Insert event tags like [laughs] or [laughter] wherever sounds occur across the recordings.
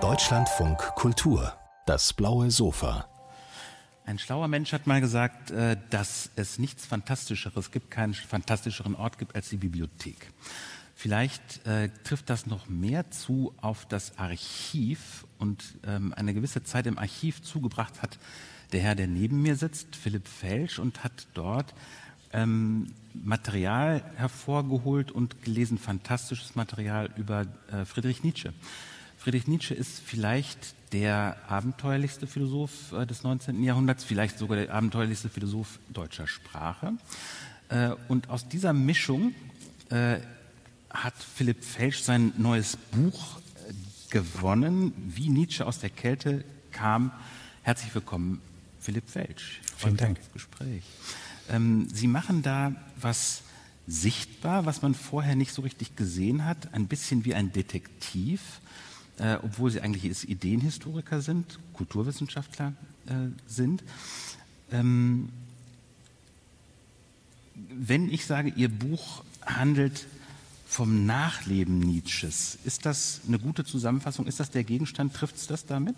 Deutschlandfunk Kultur, das blaue Sofa. Ein schlauer Mensch hat mal gesagt, äh, dass es nichts Fantastischeres gibt, keinen fantastischeren Ort gibt als die Bibliothek. Vielleicht äh, trifft das noch mehr zu auf das Archiv und ähm, eine gewisse Zeit im Archiv zugebracht hat der Herr, der neben mir sitzt, Philipp Felsch, und hat dort ähm, Material hervorgeholt und gelesen, fantastisches Material über äh, Friedrich Nietzsche. Friedrich Nietzsche ist vielleicht der abenteuerlichste Philosoph äh, des 19. Jahrhunderts, vielleicht sogar der abenteuerlichste Philosoph deutscher Sprache. Äh, und aus dieser Mischung äh, hat Philipp Felsch sein neues Buch äh, gewonnen, wie Nietzsche aus der Kälte kam. Herzlich willkommen, Philipp Felsch. Vielen Dank. Gespräch. Ähm, Sie machen da was sichtbar, was man vorher nicht so richtig gesehen hat, ein bisschen wie ein Detektiv, äh, obwohl Sie eigentlich Ideenhistoriker sind, Kulturwissenschaftler äh, sind. Ähm, wenn ich sage, Ihr Buch handelt vom Nachleben Nietzsches, ist das eine gute Zusammenfassung? Ist das der Gegenstand? Trifft es das damit?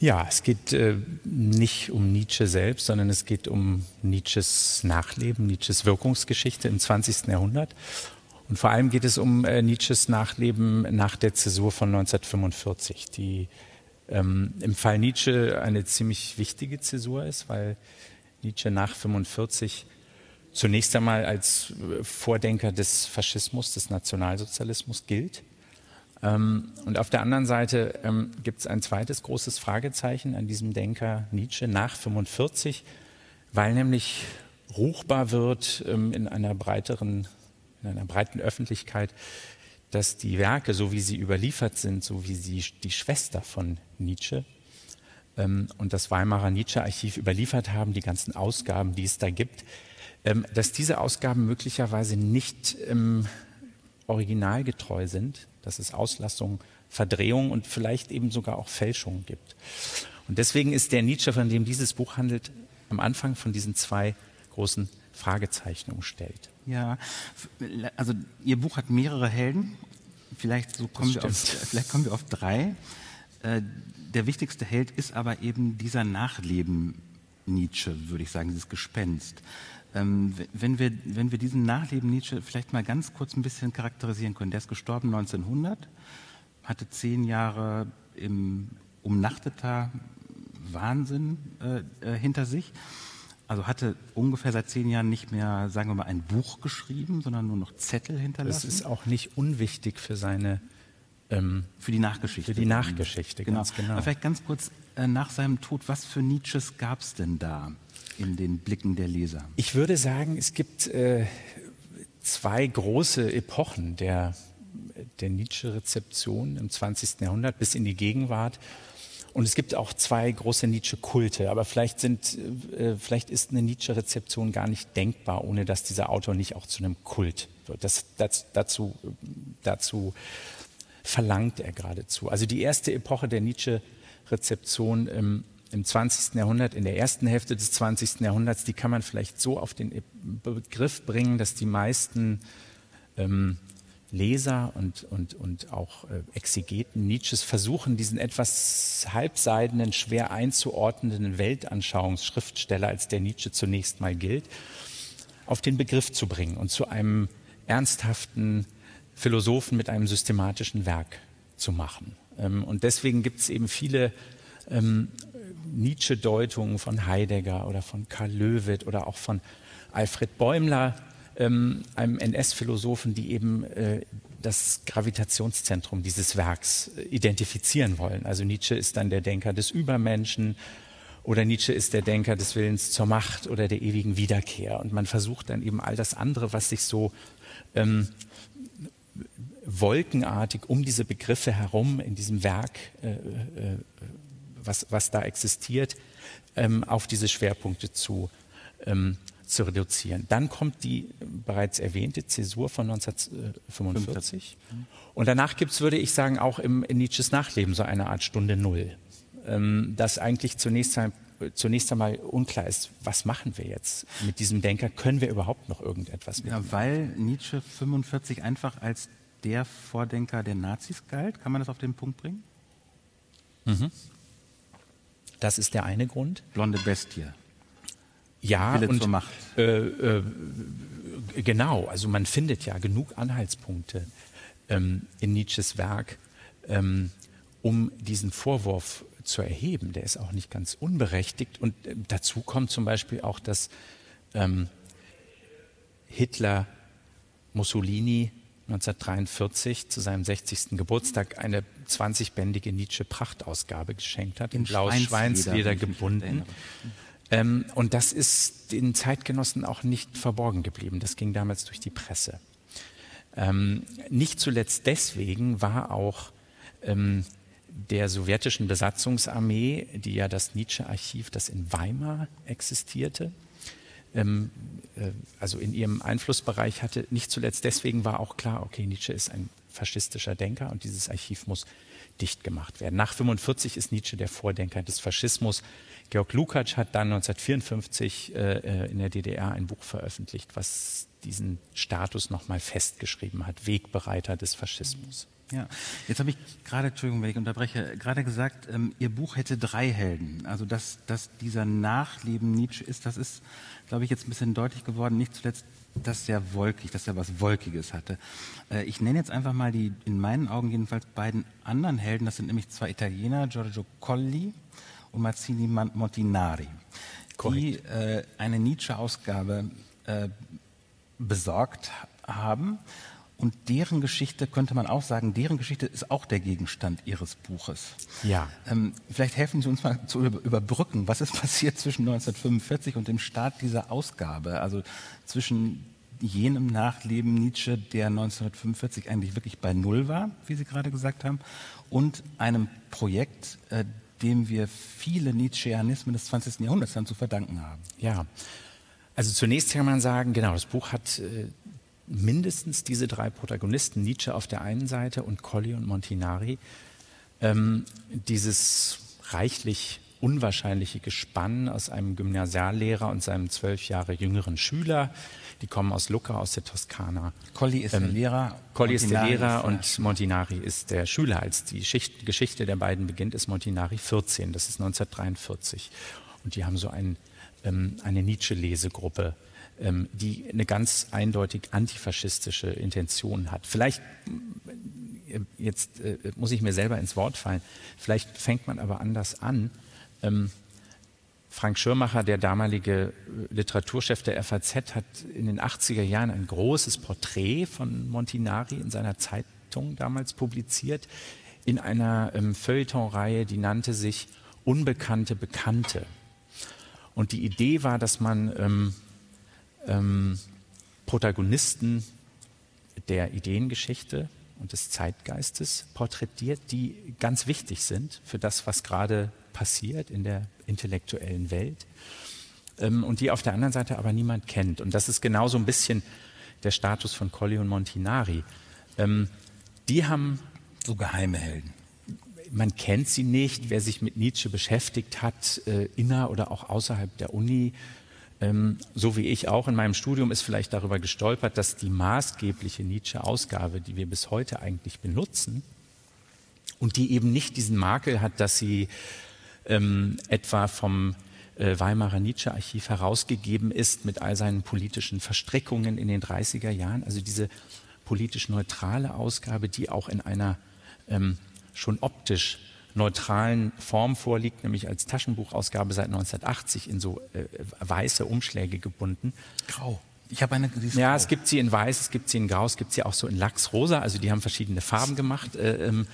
Ja, es geht äh, nicht um Nietzsche selbst, sondern es geht um Nietzsches Nachleben, Nietzsches Wirkungsgeschichte im 20. Jahrhundert. Und vor allem geht es um äh, Nietzsches Nachleben nach der Zäsur von 1945, die ähm, im Fall Nietzsche eine ziemlich wichtige Zäsur ist, weil Nietzsche nach 1945 zunächst einmal als äh, Vordenker des Faschismus, des Nationalsozialismus gilt und auf der anderen Seite ähm, gibt es ein zweites großes Fragezeichen an diesem Denker Nietzsche nach 45, weil nämlich ruchbar wird ähm, in einer breiteren, in einer breiten Öffentlichkeit, dass die Werke, so wie sie überliefert sind, so wie sie die Schwester von Nietzsche und das Weimarer Nietzsche-Archiv überliefert haben, die ganzen Ausgaben, die es da gibt, dass diese Ausgaben möglicherweise nicht originalgetreu sind, dass es Auslassung, Verdrehung und vielleicht eben sogar auch Fälschungen gibt. Und deswegen ist der Nietzsche, von dem dieses Buch handelt, am Anfang von diesen zwei großen Fragezeichen umstellt. Ja, also Ihr Buch hat mehrere Helden. Vielleicht, so kommen, wir auf, vielleicht kommen wir auf drei. Äh, der wichtigste Held ist aber eben dieser Nachleben Nietzsche, würde ich sagen, dieses Gespenst. Ähm, wenn, wir, wenn wir diesen Nachleben Nietzsche vielleicht mal ganz kurz ein bisschen charakterisieren können. Der ist gestorben 1900, hatte zehn Jahre im umnachteter Wahnsinn äh, äh, hinter sich. Also hatte ungefähr seit zehn Jahren nicht mehr, sagen wir mal, ein Buch geschrieben, sondern nur noch Zettel hinterlassen. Das ist auch nicht unwichtig für seine ähm, für die Nachgeschichte. Für die Nachgeschichte, genau. ganz genau. Aber vielleicht ganz kurz äh, nach seinem Tod, was für Nietzsches gab es denn da? In den Blicken der Leser? Ich würde sagen, es gibt äh, zwei große Epochen der, der Nietzsche-Rezeption im 20. Jahrhundert bis in die Gegenwart. Und es gibt auch zwei große Nietzsche-Kulte. Aber vielleicht, sind, äh, vielleicht ist eine Nietzsche-Rezeption gar nicht denkbar, ohne dass dieser Autor nicht auch zu einem Kult wird. Das, das, dazu, dazu verlangt er geradezu. Also die erste Epoche der Nietzsche-Rezeption im im 20. Jahrhundert, in der ersten Hälfte des 20. Jahrhunderts, die kann man vielleicht so auf den Begriff bringen, dass die meisten ähm, Leser und, und, und auch äh, Exegeten Nietzsches versuchen, diesen etwas halbseidenen, schwer einzuordnenden Weltanschauungsschriftsteller, als der Nietzsche zunächst mal gilt, auf den Begriff zu bringen und zu einem ernsthaften Philosophen mit einem systematischen Werk zu machen. Ähm, und deswegen gibt es eben viele ähm, Nietzsche-Deutungen von Heidegger oder von Karl Löwit oder auch von Alfred Bäumler, ähm, einem NS-Philosophen, die eben äh, das Gravitationszentrum dieses Werks äh, identifizieren wollen. Also Nietzsche ist dann der Denker des Übermenschen oder Nietzsche ist der Denker des Willens zur Macht oder der ewigen Wiederkehr. Und man versucht dann eben all das andere, was sich so ähm, wolkenartig um diese Begriffe herum in diesem Werk äh, äh, was, was da existiert, ähm, auf diese Schwerpunkte zu, ähm, zu reduzieren. Dann kommt die bereits erwähnte Zäsur von 1945. Und danach gibt es, würde ich sagen, auch im, in Nietzsches Nachleben so eine Art Stunde Null. Ähm, das eigentlich zunächst, zunächst einmal unklar ist, was machen wir jetzt mit diesem Denker? Können wir überhaupt noch irgendetwas mit? Ja, weil Nietzsche 45 einfach als der Vordenker der Nazis galt. Kann man das auf den Punkt bringen? Mhm. Das ist der eine Grund. Blonde Bestie. Ja, Wille und zur Macht. Äh, äh, genau. Also man findet ja genug Anhaltspunkte ähm, in Nietzsches Werk, ähm, um diesen Vorwurf zu erheben. Der ist auch nicht ganz unberechtigt. Und äh, dazu kommt zum Beispiel auch, dass ähm, Hitler Mussolini 1943 zu seinem 60. Geburtstag eine 20-bändige Nietzsche-Prachtausgabe geschenkt hat, in, In blaues Schweinsleder, gebunden. Ähm, und das ist den Zeitgenossen auch nicht verborgen geblieben. Das ging damals durch die Presse. Ähm, nicht zuletzt deswegen war auch ähm, der sowjetischen Besatzungsarmee, die ja das Nietzsche-Archiv, das in Weimar existierte, ähm, äh, also in ihrem Einflussbereich hatte. Nicht zuletzt deswegen war auch klar, okay, Nietzsche ist ein faschistischer Denker und dieses Archiv muss dicht gemacht werden. Nach 45 ist Nietzsche der Vordenker des Faschismus. Georg Lukács hat dann 1954 äh, in der DDR ein Buch veröffentlicht, was diesen Status nochmal festgeschrieben hat, Wegbereiter des Faschismus. Ja, jetzt habe ich gerade, Entschuldigung, wenn ich unterbreche, gerade gesagt, ähm, Ihr Buch hätte drei Helden. Also dass, dass dieser Nachleben Nietzsche ist, das ist, glaube ich, jetzt ein bisschen deutlich geworden. Nicht zuletzt, dass er wolkig, dass er was Wolkiges hatte. Äh, ich nenne jetzt einfach mal die, in meinen Augen jedenfalls, beiden anderen Helden. Das sind nämlich zwei Italiener, Giorgio Colli und Mazzini Montinari, die äh, eine Nietzsche-Ausgabe äh, besorgt haben. Und deren Geschichte, könnte man auch sagen, deren Geschichte ist auch der Gegenstand Ihres Buches. Ja. Ähm, vielleicht helfen Sie uns mal zu über- überbrücken. Was ist [laughs] passiert zwischen 1945 und dem Start dieser Ausgabe? Also zwischen jenem Nachleben Nietzsche, der 1945 eigentlich wirklich bei Null war, wie Sie gerade gesagt haben, und einem Projekt, äh, dem wir viele Nietzscheanismen des 20. Jahrhunderts dann zu verdanken haben. Ja, also zunächst kann man sagen, genau, das Buch hat äh, mindestens diese drei Protagonisten, Nietzsche auf der einen Seite und Colli und Montinari, ähm, dieses reichlich unwahrscheinliche Gespann aus einem Gymnasiallehrer und seinem zwölf Jahre jüngeren Schüler. Die kommen aus Lucca, aus der Toskana. Colli ist der Lehrer. Colli ist der Lehrer ist der- und Montinari ist der Schüler. Als die Schicht, Geschichte der beiden beginnt, ist Montinari 14. Das ist 1943. Und die haben so ein, ähm, eine Nietzsche-Lesegruppe, ähm, die eine ganz eindeutig antifaschistische Intention hat. Vielleicht, äh, jetzt äh, muss ich mir selber ins Wort fallen, vielleicht fängt man aber anders an. Ähm, Frank Schirmacher, der damalige äh, Literaturchef der FAZ, hat in den 80er Jahren ein großes Porträt von Montinari in seiner Zeitung damals publiziert, in einer ähm, Feuilleton-Reihe, die nannte sich Unbekannte Bekannte. Und die Idee war, dass man ähm, ähm, Protagonisten der Ideengeschichte und des Zeitgeistes porträtiert, die ganz wichtig sind für das, was gerade passiert in der intellektuellen Welt ähm, und die auf der anderen Seite aber niemand kennt. Und das ist genau so ein bisschen der Status von Colli und Montinari. Ähm, die haben So geheime Helden. man kennt sie nicht. Wer sich mit Nietzsche beschäftigt hat, äh, inner oder auch außerhalb der Uni, ähm, so wie ich auch in meinem Studium, ist vielleicht darüber gestolpert, dass die maßgebliche Nietzsche-Ausgabe, die wir bis heute eigentlich benutzen, und die eben nicht diesen Makel hat, dass sie ähm, etwa vom äh, Weimarer Nietzsche-Archiv herausgegeben ist mit all seinen politischen Verstrickungen in den 30er Jahren. Also diese politisch neutrale Ausgabe, die auch in einer ähm, schon optisch neutralen Form vorliegt, nämlich als Taschenbuchausgabe seit 1980 in so äh, weiße Umschläge gebunden. Grau. Ich habe eine. Ja, es gibt sie in weiß, es gibt sie in grau, es gibt sie auch so in Lachsrosa, also die haben verschiedene Farben gemacht, äh, ähm,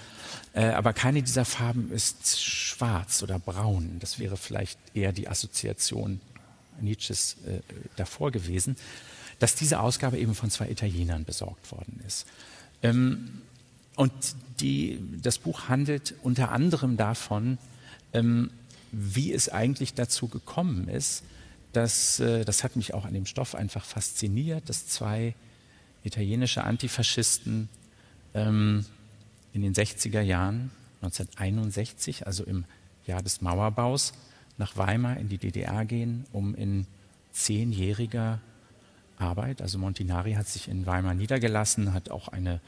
äh, aber keine dieser Farben ist schwarz oder braun. Das wäre vielleicht eher die Assoziation Nietzsches äh, davor gewesen, dass diese Ausgabe eben von zwei Italienern besorgt worden ist. Ähm, und die, das Buch handelt unter anderem davon, ähm, wie es eigentlich dazu gekommen ist, dass, äh, das hat mich auch an dem Stoff einfach fasziniert, dass zwei italienische Antifaschisten ähm, in den 60er Jahren, 1961, also im Jahr des Mauerbaus, nach Weimar in die DDR gehen, um in zehnjähriger Arbeit, also Montinari hat sich in Weimar niedergelassen, hat auch eine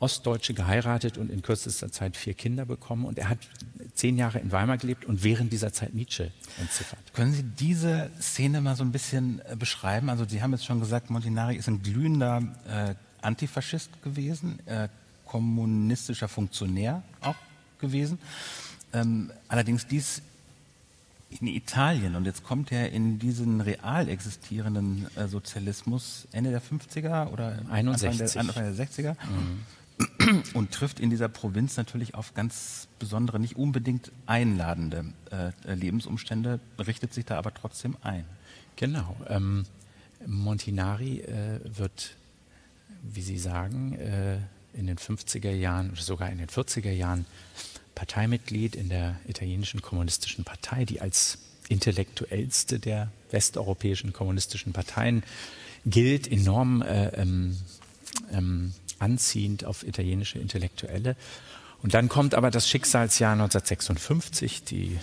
Ostdeutsche geheiratet und in kürzester Zeit vier Kinder bekommen. Und er hat zehn Jahre in Weimar gelebt und während dieser Zeit Nietzsche entziffert. Können Sie diese Szene mal so ein bisschen äh, beschreiben? Also Sie haben jetzt schon gesagt, Montinari ist ein glühender äh, Antifaschist gewesen, äh, kommunistischer Funktionär auch gewesen. Ähm, allerdings dies in Italien und jetzt kommt er in diesen real existierenden äh, Sozialismus Ende der 50er oder 61. Anfang der, Anfang der 60er mhm. [clears throat] und trifft in dieser Provinz natürlich auf ganz besondere, nicht unbedingt einladende äh, Lebensumstände, richtet sich da aber trotzdem ein. Genau. Ähm, Montinari äh, wird, wie Sie sagen, äh, in den 50er Jahren oder sogar in den 40er Jahren Parteimitglied in der italienischen kommunistischen Partei, die als intellektuellste der westeuropäischen kommunistischen Parteien gilt, enorm äh, ähm, ähm, anziehend auf italienische Intellektuelle. Und dann kommt aber das Schicksalsjahr 1956, die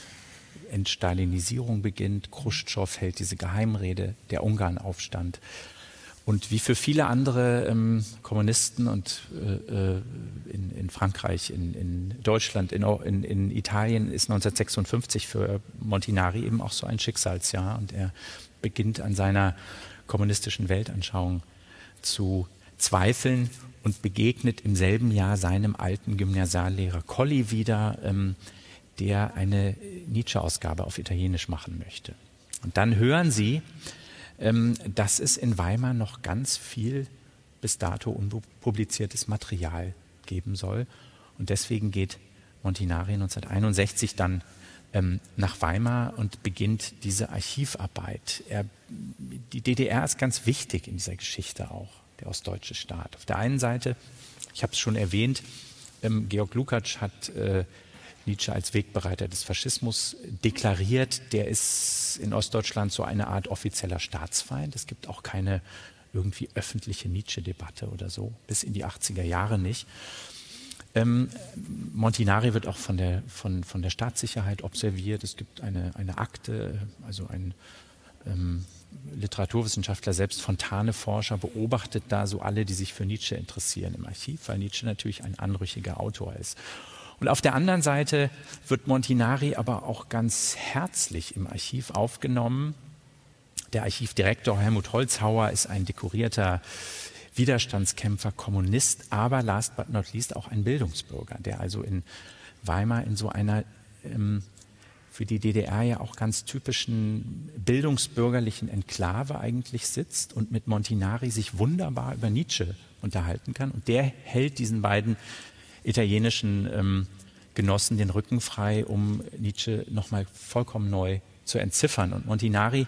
Entstalinisierung beginnt, Khrushchev hält diese Geheimrede, der Ungarnaufstand. Und wie für viele andere ähm, Kommunisten und äh, äh in, in, Frankreich, in, in Deutschland, in, in, Italien ist 1956 für Montinari eben auch so ein Schicksalsjahr. Und er beginnt an seiner kommunistischen Weltanschauung zu zweifeln und begegnet im selben Jahr seinem alten Gymnasiallehrer Colli wieder, ähm, der eine Nietzsche-Ausgabe auf Italienisch machen möchte. Und dann hören Sie, ähm, dass es in Weimar noch ganz viel bis dato unpubliziertes Material geben soll. Und deswegen geht Montinari 1961 dann ähm, nach Weimar und beginnt diese Archivarbeit. Er, die DDR ist ganz wichtig in dieser Geschichte auch, der ostdeutsche Staat. Auf der einen Seite, ich habe es schon erwähnt, ähm, Georg Lukacs hat äh, Nietzsche als Wegbereiter des Faschismus deklariert. Der ist in Ostdeutschland so eine Art offizieller Staatsfeind. Es gibt auch keine irgendwie öffentliche Nietzsche-Debatte oder so, bis in die 80er Jahre nicht. Ähm, Montinari wird auch von der, von, von der Staatssicherheit observiert. Es gibt eine, eine Akte, also ein ähm, Literaturwissenschaftler, selbst Fontane-Forscher, beobachtet da so alle, die sich für Nietzsche interessieren im Archiv, weil Nietzsche natürlich ein anrüchiger Autor ist. Und auf der anderen Seite wird Montinari aber auch ganz herzlich im Archiv aufgenommen. Der Archivdirektor Helmut Holzhauer ist ein dekorierter Widerstandskämpfer, Kommunist, aber last but not least auch ein Bildungsbürger, der also in Weimar in so einer ähm, für die DDR ja auch ganz typischen bildungsbürgerlichen Enklave eigentlich sitzt und mit Montinari sich wunderbar über Nietzsche unterhalten kann. Und der hält diesen beiden italienischen ähm, Genossen den Rücken frei, um Nietzsche nochmal vollkommen neu zu entziffern. Und Montinari,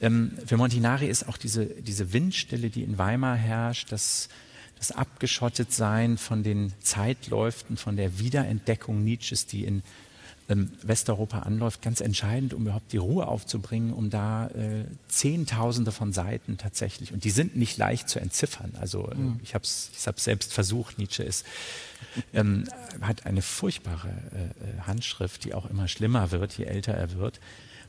ähm, für Montinari ist auch diese, diese Windstille, die in Weimar herrscht, das, das Abgeschottetsein von den Zeitläuften, von der Wiederentdeckung Nietzsches, die in ähm, Westeuropa anläuft, ganz entscheidend, um überhaupt die Ruhe aufzubringen, um da äh, Zehntausende von Seiten tatsächlich, und die sind nicht leicht zu entziffern. Also äh, mhm. ich habe es ich hab's selbst versucht, Nietzsche ist, ähm, hat eine furchtbare äh, äh, Handschrift, die auch immer schlimmer wird, je älter er wird.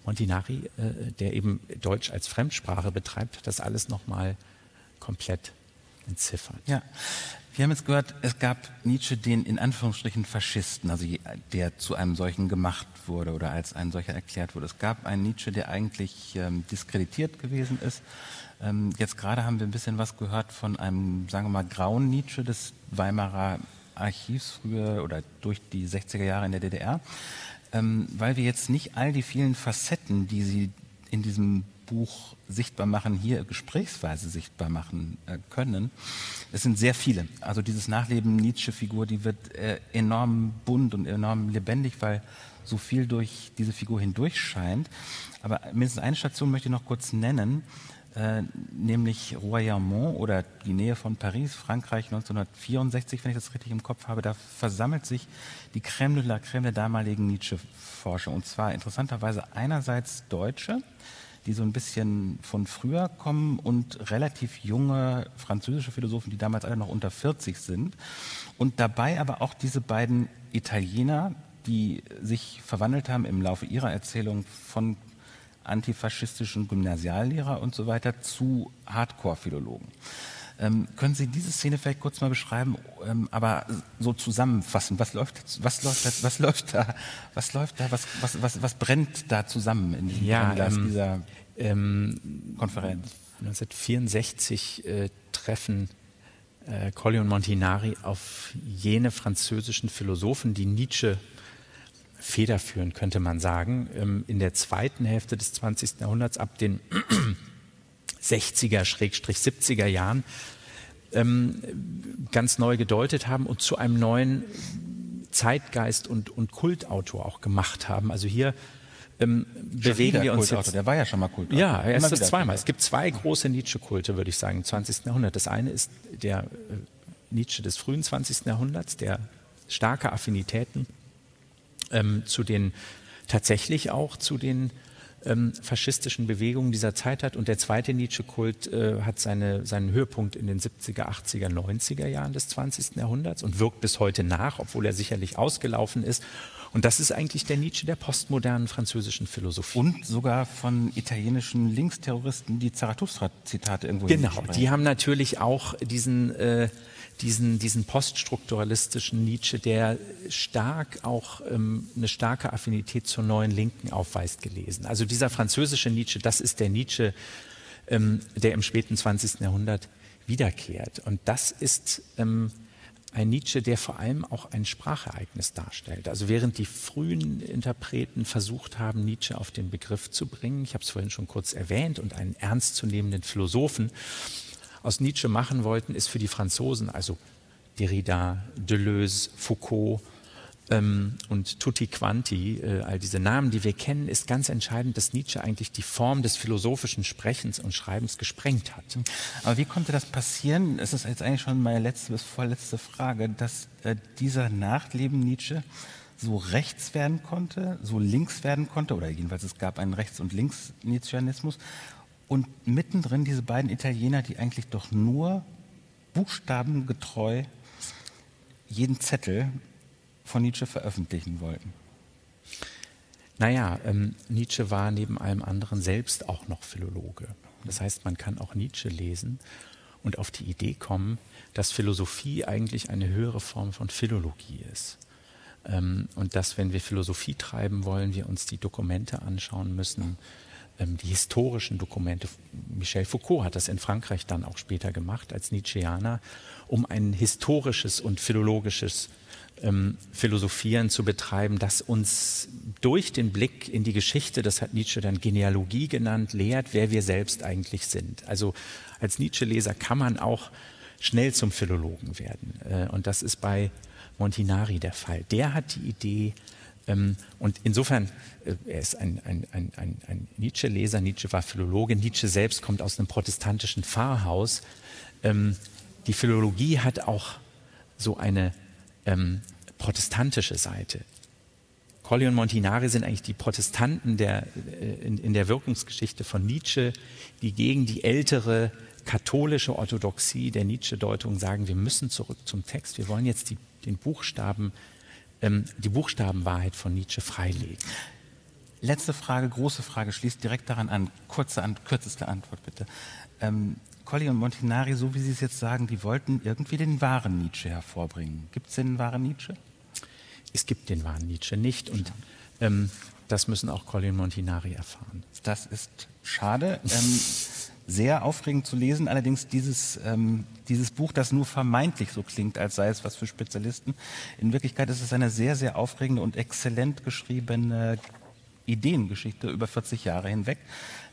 Montinari, äh, der eben Deutsch als Fremdsprache betreibt, hat das alles nochmal komplett entziffert. Ja. Wir haben jetzt gehört, es gab Nietzsche den in Anführungsstrichen Faschisten, also der zu einem solchen gemacht wurde oder als ein solcher erklärt wurde. Es gab einen Nietzsche, der eigentlich ähm, diskreditiert gewesen ist. Ähm, jetzt gerade haben wir ein bisschen was gehört von einem, sagen wir mal, grauen Nietzsche des Weimarer Archivs früher oder durch die 60er Jahre in der DDR, ähm, weil wir jetzt nicht all die vielen Facetten, die Sie in diesem Buch sichtbar machen, hier gesprächsweise sichtbar machen äh, können. Es sind sehr viele. Also dieses Nachleben Nietzsche-Figur, die wird äh, enorm bunt und enorm lebendig, weil so viel durch diese Figur hindurch scheint. Aber mindestens eine Station möchte ich noch kurz nennen, äh, nämlich Royaumont oder die Nähe von Paris, Frankreich 1964, wenn ich das richtig im Kopf habe. Da versammelt sich die Crème de la Crème der damaligen Nietzsche-Forschung. Und zwar interessanterweise einerseits Deutsche, die so ein bisschen von früher kommen und relativ junge französische Philosophen, die damals alle noch unter 40 sind. Und dabei aber auch diese beiden Italiener, die sich verwandelt haben im Laufe ihrer Erzählung von antifaschistischen Gymnasiallehrer und so weiter zu Hardcore-Philologen. Ähm, können Sie diese Szene vielleicht kurz mal beschreiben, ähm, aber so zusammenfassen? Was läuft, was läuft, da, was läuft da, was läuft da, was, was, was, was brennt da zusammen in diesem ja, ähm, dieser ähm, Konferenz? 1964 äh, treffen äh, Colli und Montinari auf jene französischen Philosophen, die Nietzsche federführen, könnte man sagen, ähm, in der zweiten Hälfte des 20. Jahrhunderts ab den 60er, 70er Jahren ähm, ganz neu gedeutet haben und zu einem neuen Zeitgeist und, und Kultautor auch gemacht haben. Also hier ähm, bewegen wir uns jetzt. Der war ja schon mal Kultautor. Ja, er ist das zweimal. Es gibt zwei große Nietzsche-Kulte, würde ich sagen, im 20. Jahrhundert. Das eine ist der äh, Nietzsche des frühen 20. Jahrhunderts, der starke Affinitäten ähm, zu den tatsächlich auch zu den ähm, faschistischen Bewegungen dieser Zeit hat. Und der zweite Nietzsche-Kult äh, hat seine, seinen Höhepunkt in den 70er, 80er, 90er Jahren des 20. Jahrhunderts und wirkt bis heute nach, obwohl er sicherlich ausgelaufen ist. Und das ist eigentlich der Nietzsche der postmodernen französischen Philosophie. Und sogar von italienischen Linksterroristen die Zarathustra-Zitate irgendwo Genau, die haben natürlich auch diesen äh, diesen, diesen poststrukturalistischen Nietzsche, der stark auch ähm, eine starke Affinität zur neuen Linken aufweist, gelesen. Also dieser französische Nietzsche, das ist der Nietzsche, ähm, der im späten 20. Jahrhundert wiederkehrt. Und das ist ähm, ein Nietzsche, der vor allem auch ein Sprachereignis darstellt. Also während die frühen Interpreten versucht haben, Nietzsche auf den Begriff zu bringen, ich habe es vorhin schon kurz erwähnt, und einen ernstzunehmenden Philosophen, aus Nietzsche machen wollten, ist für die Franzosen, also Derrida, Deleuze, Foucault ähm, und Tutti Quanti, äh, all diese Namen, die wir kennen, ist ganz entscheidend, dass Nietzsche eigentlich die Form des philosophischen Sprechens und Schreibens gesprengt hat. Aber wie konnte das passieren? Es ist jetzt eigentlich schon meine letzte bis vorletzte Frage, dass äh, dieser Nachleben Nietzsche so rechts werden konnte, so links werden konnte, oder jedenfalls es gab einen Rechts- und Links-Nietzscheanismus und mittendrin diese beiden Italiener, die eigentlich doch nur buchstabengetreu jeden Zettel von Nietzsche veröffentlichen wollten. Naja, ähm, Nietzsche war neben allem anderen selbst auch noch Philologe. Das heißt, man kann auch Nietzsche lesen und auf die Idee kommen, dass Philosophie eigentlich eine höhere Form von Philologie ist. Ähm, und dass, wenn wir Philosophie treiben wollen, wir uns die Dokumente anschauen müssen, ähm, die historischen Dokumente. Michel Foucault hat das in Frankreich dann auch später gemacht als Nietzscheaner, um ein historisches und philologisches ähm, Philosophieren zu betreiben, das uns durch den Blick in die Geschichte, das hat Nietzsche dann Genealogie genannt, lehrt, wer wir selbst eigentlich sind. Also als Nietzsche-Leser kann man auch schnell zum Philologen werden. Äh, und das ist bei Montinari der Fall. Der hat die Idee, ähm, und insofern, äh, er ist ein, ein, ein, ein Nietzsche-Leser, Nietzsche war Philologe, Nietzsche selbst kommt aus einem protestantischen Pfarrhaus. Ähm, die Philologie hat auch so eine ähm, protestantische Seite. Colli und Montinari sind eigentlich die Protestanten der, äh, in, in der Wirkungsgeschichte von Nietzsche, die gegen die ältere katholische Orthodoxie der Nietzsche-Deutung sagen, wir müssen zurück zum Text, wir wollen jetzt die, den Buchstaben ähm, die Buchstabenwahrheit von Nietzsche freilegen. Letzte Frage, große Frage, schließt direkt daran an. Kurze, an, kürzeste Antwort bitte. Ähm, Colli und Montinari, so wie Sie es jetzt sagen, die wollten irgendwie den wahren Nietzsche hervorbringen. Gibt es den wahren Nietzsche? Es gibt den wahren Nietzsche nicht und ähm, das müssen auch Colli und Montinari erfahren. Das ist schade. Ähm, [laughs] sehr aufregend zu lesen. Allerdings dieses, ähm, dieses Buch, das nur vermeintlich so klingt, als sei es was für Spezialisten. In Wirklichkeit ist es eine sehr, sehr aufregende und exzellent geschriebene Ideengeschichte über 40 Jahre hinweg.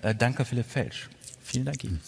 Äh, danke, Philipp Felsch. Vielen Dank Ihnen.